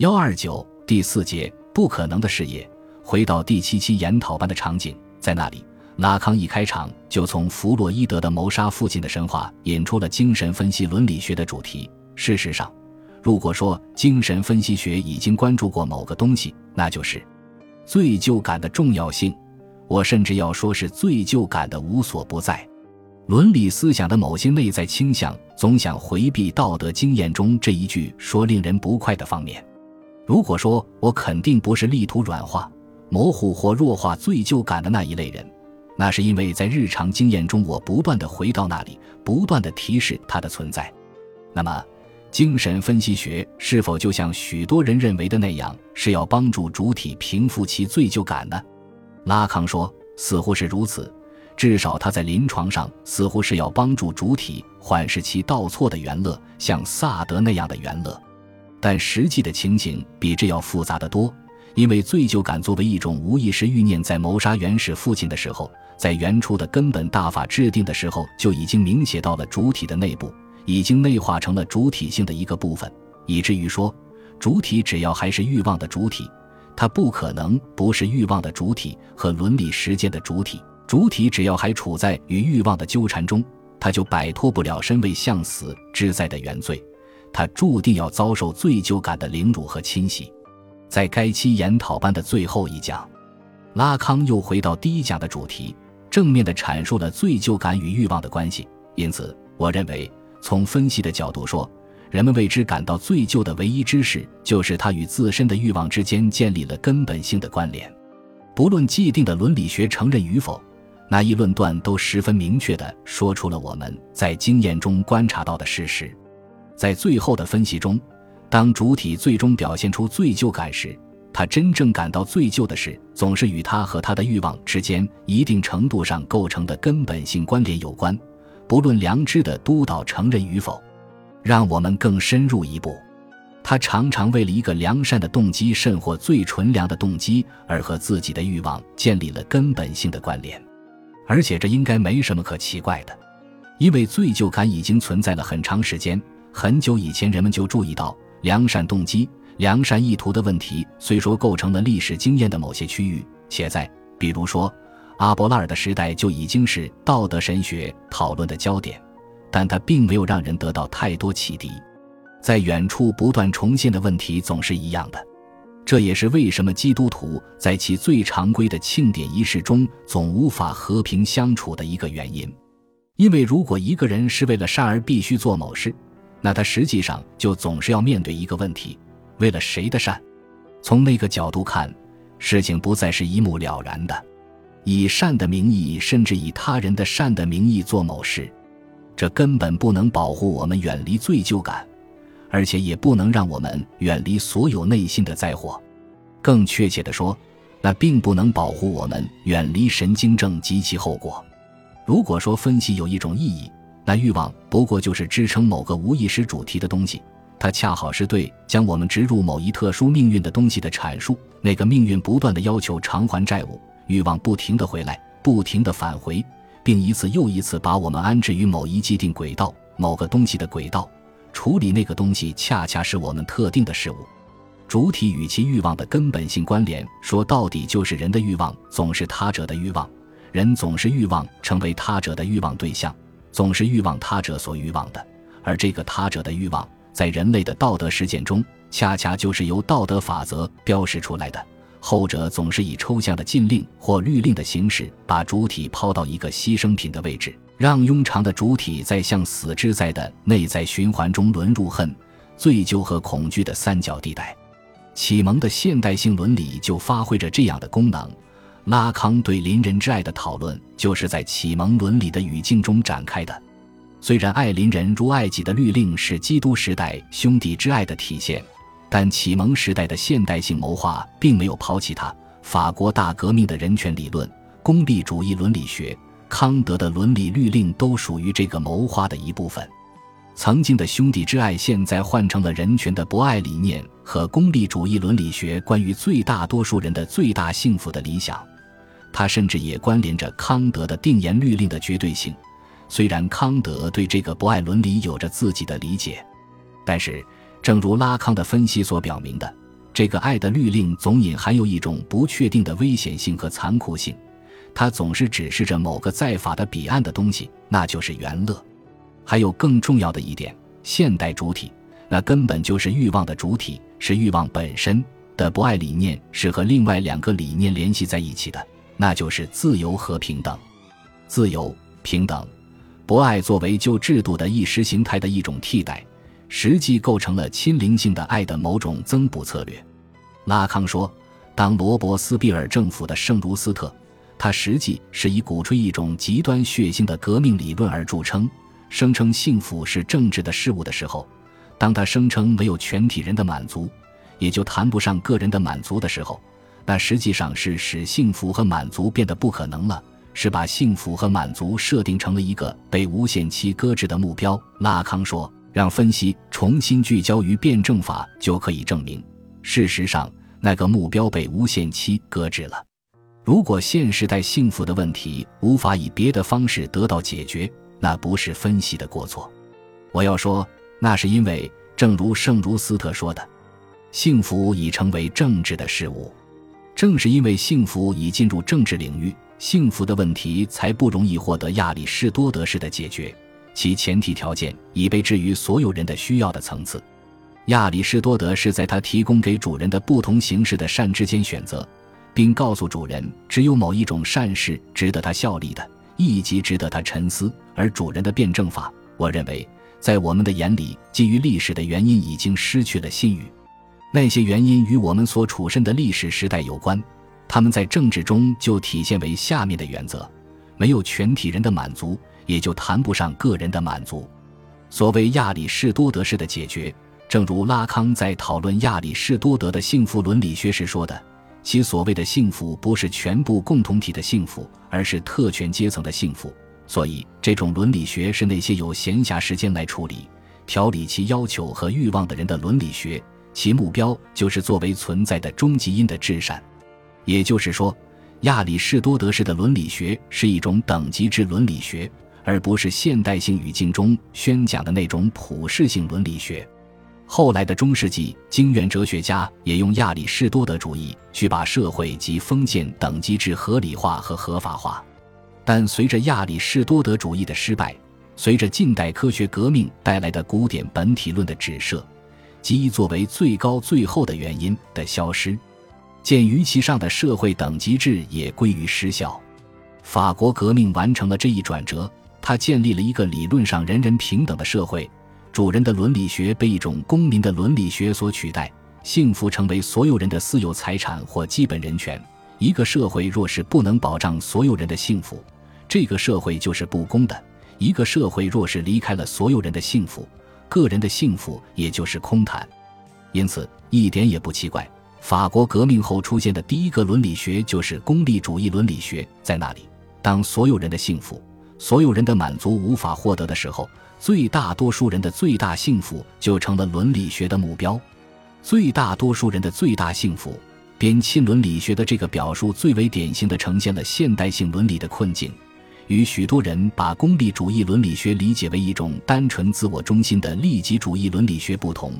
幺二九第四节不可能的事业。回到第七期研讨班的场景，在那里，拉康一开场就从弗洛伊德的谋杀父亲的神话引出了精神分析伦理学的主题。事实上，如果说精神分析学已经关注过某个东西，那就是罪疚感的重要性。我甚至要说是罪疚感的无所不在。伦理思想的某些内在倾向，总想回避道德经验中这一句说令人不快的方面。如果说我肯定不是力图软化。模糊或弱化罪疚感的那一类人，那是因为在日常经验中，我不断的回到那里，不断的提示它的存在。那么，精神分析学是否就像许多人认为的那样，是要帮助主体平复其罪疚感呢？拉康说，似乎是如此，至少他在临床上似乎是要帮助主体缓释其倒错的原乐，像萨德那样的原乐。但实际的情形比这要复杂的多。因为罪疚感作为一种无意识欲念，在谋杀原始父亲的时候，在原初的根本大法制定的时候，就已经明写到了主体的内部，已经内化成了主体性的一个部分，以至于说，主体只要还是欲望的主体，它不可能不是欲望的主体和伦理实践的主体。主体只要还处在与欲望的纠缠中，他就摆脱不了身为向死之在的原罪，他注定要遭受罪疚感的凌辱和侵袭。在该期研讨班的最后一讲，拉康又回到第一讲的主题，正面的阐述了罪疚感与欲望的关系。因此，我认为从分析的角度说，人们为之感到罪疚的唯一知识，就是他与自身的欲望之间建立了根本性的关联。不论既定的伦理学承认与否，那一论断都十分明确地说出了我们在经验中观察到的事实。在最后的分析中。当主体最终表现出罪疚感时，他真正感到罪疚的事，总是与他和他的欲望之间一定程度上构成的根本性关联有关，不论良知的督导承认与否。让我们更深入一步，他常常为了一个良善的动机，甚或最纯良的动机，而和自己的欲望建立了根本性的关联。而且这应该没什么可奇怪的，因为罪疚感已经存在了很长时间，很久以前人们就注意到。良善动机、良善意图的问题，虽说构成了历史经验的某些区域，且在比如说阿伯拉尔的时代就已经是道德神学讨论的焦点，但它并没有让人得到太多启迪。在远处不断重现的问题总是一样的，这也是为什么基督徒在其最常规的庆典仪式中总无法和平相处的一个原因。因为如果一个人是为了善而必须做某事。那他实际上就总是要面对一个问题：为了谁的善？从那个角度看，事情不再是一目了然的。以善的名义，甚至以他人的善的名义做某事，这根本不能保护我们远离罪疚感，而且也不能让我们远离所有内心的灾祸。更确切地说，那并不能保护我们远离神经症及其后果。如果说分析有一种意义，那欲望不过就是支撑某个无意识主题的东西，它恰好是对将我们植入某一特殊命运的东西的阐述。那个命运不断的要求偿还债务，欲望不停的回来，不停的返回，并一次又一次把我们安置于某一既定轨道，某个东西的轨道。处理那个东西，恰恰是我们特定的事物。主体与其欲望的根本性关联，说到底就是人的欲望总是他者的欲望，人总是欲望成为他者的欲望对象。总是欲望他者所欲望的，而这个他者的欲望，在人类的道德实践中，恰恰就是由道德法则标识出来的。后者总是以抽象的禁令或律令的形式，把主体抛到一个牺牲品的位置，让庸常的主体在向死之在的内在循环中沦入恨、罪疚和恐惧的三角地带。启蒙的现代性伦理就发挥着这样的功能。拉康对邻人之爱的讨论，就是在启蒙伦理的语境中展开的。虽然爱邻人如爱己的律令是基督时代兄弟之爱的体现，但启蒙时代的现代性谋划并没有抛弃它。法国大革命的人权理论、功利主义伦理学、康德的伦理律令都属于这个谋划的一部分。曾经的兄弟之爱，现在换成了人权的博爱理念和功利主义伦理学关于最大多数人的最大幸福的理想。它甚至也关联着康德的定言律令的绝对性。虽然康德对这个博爱伦理有着自己的理解，但是，正如拉康的分析所表明的，这个爱的律令总隐含有一种不确定的危险性和残酷性，它总是指示着某个在法的彼岸的东西，那就是原乐。还有更重要的一点，现代主体，那根本就是欲望的主体，是欲望本身的博爱理念，是和另外两个理念联系在一起的，那就是自由和平等。自由、平等、博爱作为旧制度的意识形态的一种替代。实际构成了亲灵性的爱的某种增补策略。拉康说，当罗伯斯庇尔政府的圣卢斯特，他实际是以鼓吹一种极端血腥的革命理论而著称，声称幸福是政治的事物的时候，当他声称没有全体人的满足，也就谈不上个人的满足的时候，那实际上是使幸福和满足变得不可能了，是把幸福和满足设定成了一个被无限期搁置的目标。拉康说。让分析重新聚焦于辩证法，就可以证明，事实上那个目标被无限期搁置了。如果现时代幸福的问题无法以别的方式得到解决，那不是分析的过错。我要说，那是因为，正如圣卢斯特说的，幸福已成为政治的事物。正是因为幸福已进入政治领域，幸福的问题才不容易获得亚里士多德式的解决。其前提条件已被置于所有人的需要的层次。亚里士多德是在他提供给主人的不同形式的善之间选择，并告诉主人，只有某一种善事值得他效力的，亦即值得他沉思。而主人的辩证法，我认为，在我们的眼里，基于历史的原因已经失去了信誉。那些原因与我们所处身的历史时代有关，他们在政治中就体现为下面的原则：没有全体人的满足。也就谈不上个人的满足。所谓亚里士多德式的解决，正如拉康在讨论亚里士多德的幸福伦理学时说的，其所谓的幸福不是全部共同体的幸福，而是特权阶层的幸福。所以，这种伦理学是那些有闲暇时间来处理、调理其要求和欲望的人的伦理学，其目标就是作为存在的终极因的至善。也就是说，亚里士多德式的伦理学是一种等级制伦理学。而不是现代性语境中宣讲的那种普世性伦理学。后来的中世纪经元哲学家也用亚里士多德主义去把社会及封建等级制合理化和合法化。但随着亚里士多德主义的失败，随着近代科学革命带来的古典本体论的指涉，即作为最高最后的原因的消失，鉴于其上的社会等级制也归于失效。法国革命完成了这一转折。他建立了一个理论上人人平等的社会，主人的伦理学被一种公民的伦理学所取代，幸福成为所有人的私有财产或基本人权。一个社会若是不能保障所有人的幸福，这个社会就是不公的；一个社会若是离开了所有人的幸福，个人的幸福也就是空谈。因此，一点也不奇怪，法国革命后出现的第一个伦理学就是功利主义伦理学。在那里，当所有人的幸福。所有人的满足无法获得的时候，最大多数人的最大幸福就成了伦理学的目标。最大多数人的最大幸福，边沁伦理学的这个表述最为典型的呈现了现代性伦理的困境。与许多人把功利主义伦理学理解为一种单纯自我中心的利己主义伦理学不同，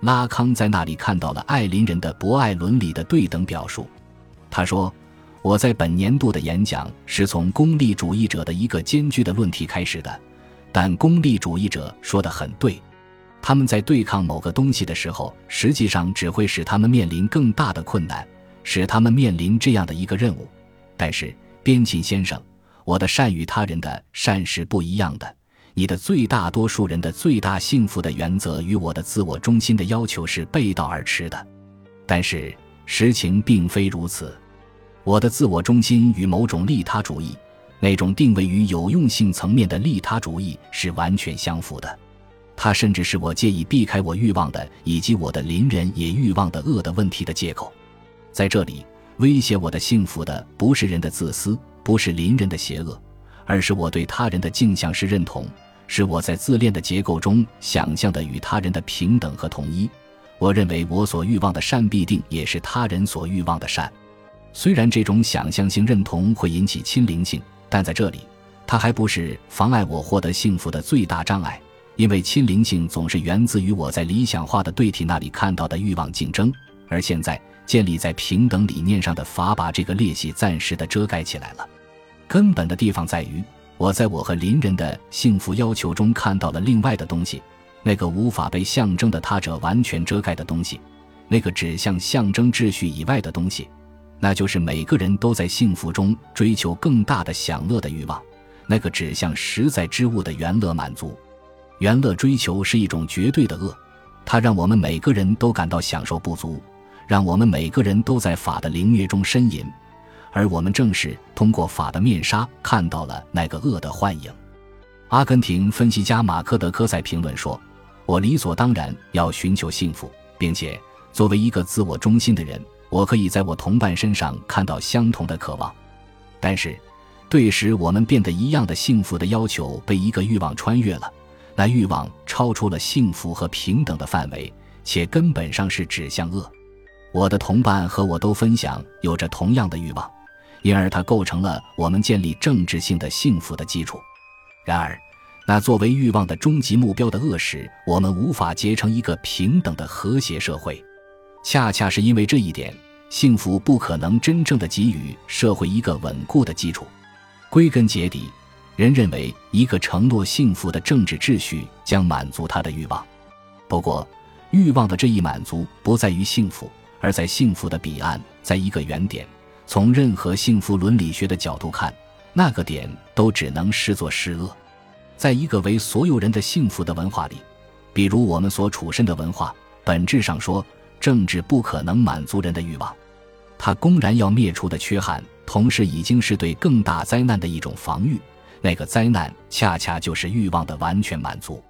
拉康在那里看到了爱邻人的博爱伦理的对等表述。他说。我在本年度的演讲是从功利主义者的一个艰巨的论题开始的，但功利主义者说的很对，他们在对抗某个东西的时候，实际上只会使他们面临更大的困难，使他们面临这样的一个任务。但是，边沁先生，我的善与他人的善是不一样的，你的最大多数人的最大幸福的原则与我的自我中心的要求是背道而驰的。但是，实情并非如此。我的自我中心与某种利他主义，那种定位于有用性层面的利他主义是完全相符的。它甚至是我介意避开我欲望的以及我的邻人也欲望的恶的问题的借口。在这里，威胁我的幸福的不是人的自私，不是邻人的邪恶，而是我对他人的镜像式认同，是我在自恋的结构中想象的与他人的平等和统一。我认为我所欲望的善必定也是他人所欲望的善。虽然这种想象性认同会引起亲灵性，但在这里，它还不是妨碍我获得幸福的最大障碍。因为亲灵性总是源自于我在理想化的对体那里看到的欲望竞争，而现在建立在平等理念上的法把这个裂隙暂时的遮盖起来了。根本的地方在于，我在我和邻人的幸福要求中看到了另外的东西，那个无法被象征的他者完全遮盖的东西，那个指向象征秩序以外的东西，那就是每个人都在幸福中追求更大的享乐的欲望，那个指向实在之物的原乐满足。原乐追求是一种绝对的恶，它让我们每个人都感到享受不足，让我们每个人都在法的灵虐中呻吟，而我们正是通过法的面纱看到了那个恶的幻影。阿根廷分析家马克德科在评论说：“我理所当然要寻求幸福，并且作为一个自我中心的人，我可以在我同伴身上看到相同的渴望。但是，对使我们变得一样的幸福的要求被一个欲望穿越了。”那欲望超出了幸福和平等的范围，且根本上是指向恶。我的同伴和我都分享有着同样的欲望，因而它构成了我们建立政治性的幸福的基础。然而，那作为欲望的终极目标的恶使我们无法结成一个平等的和谐社会。恰恰是因为这一点，幸福不可能真正的给予社会一个稳固的基础。归根结底。人认为一个承诺幸福的政治秩序将满足他的欲望，不过，欲望的这一满足不在于幸福，而在幸福的彼岸，在一个原点。从任何幸福伦理学的角度看，那个点都只能视作是恶。在一个为所有人的幸福的文化里，比如我们所处身的文化，本质上说，政治不可能满足人的欲望，它公然要灭除的缺憾，同时已经是对更大灾难的一种防御。那个灾难，恰恰就是欲望的完全满足。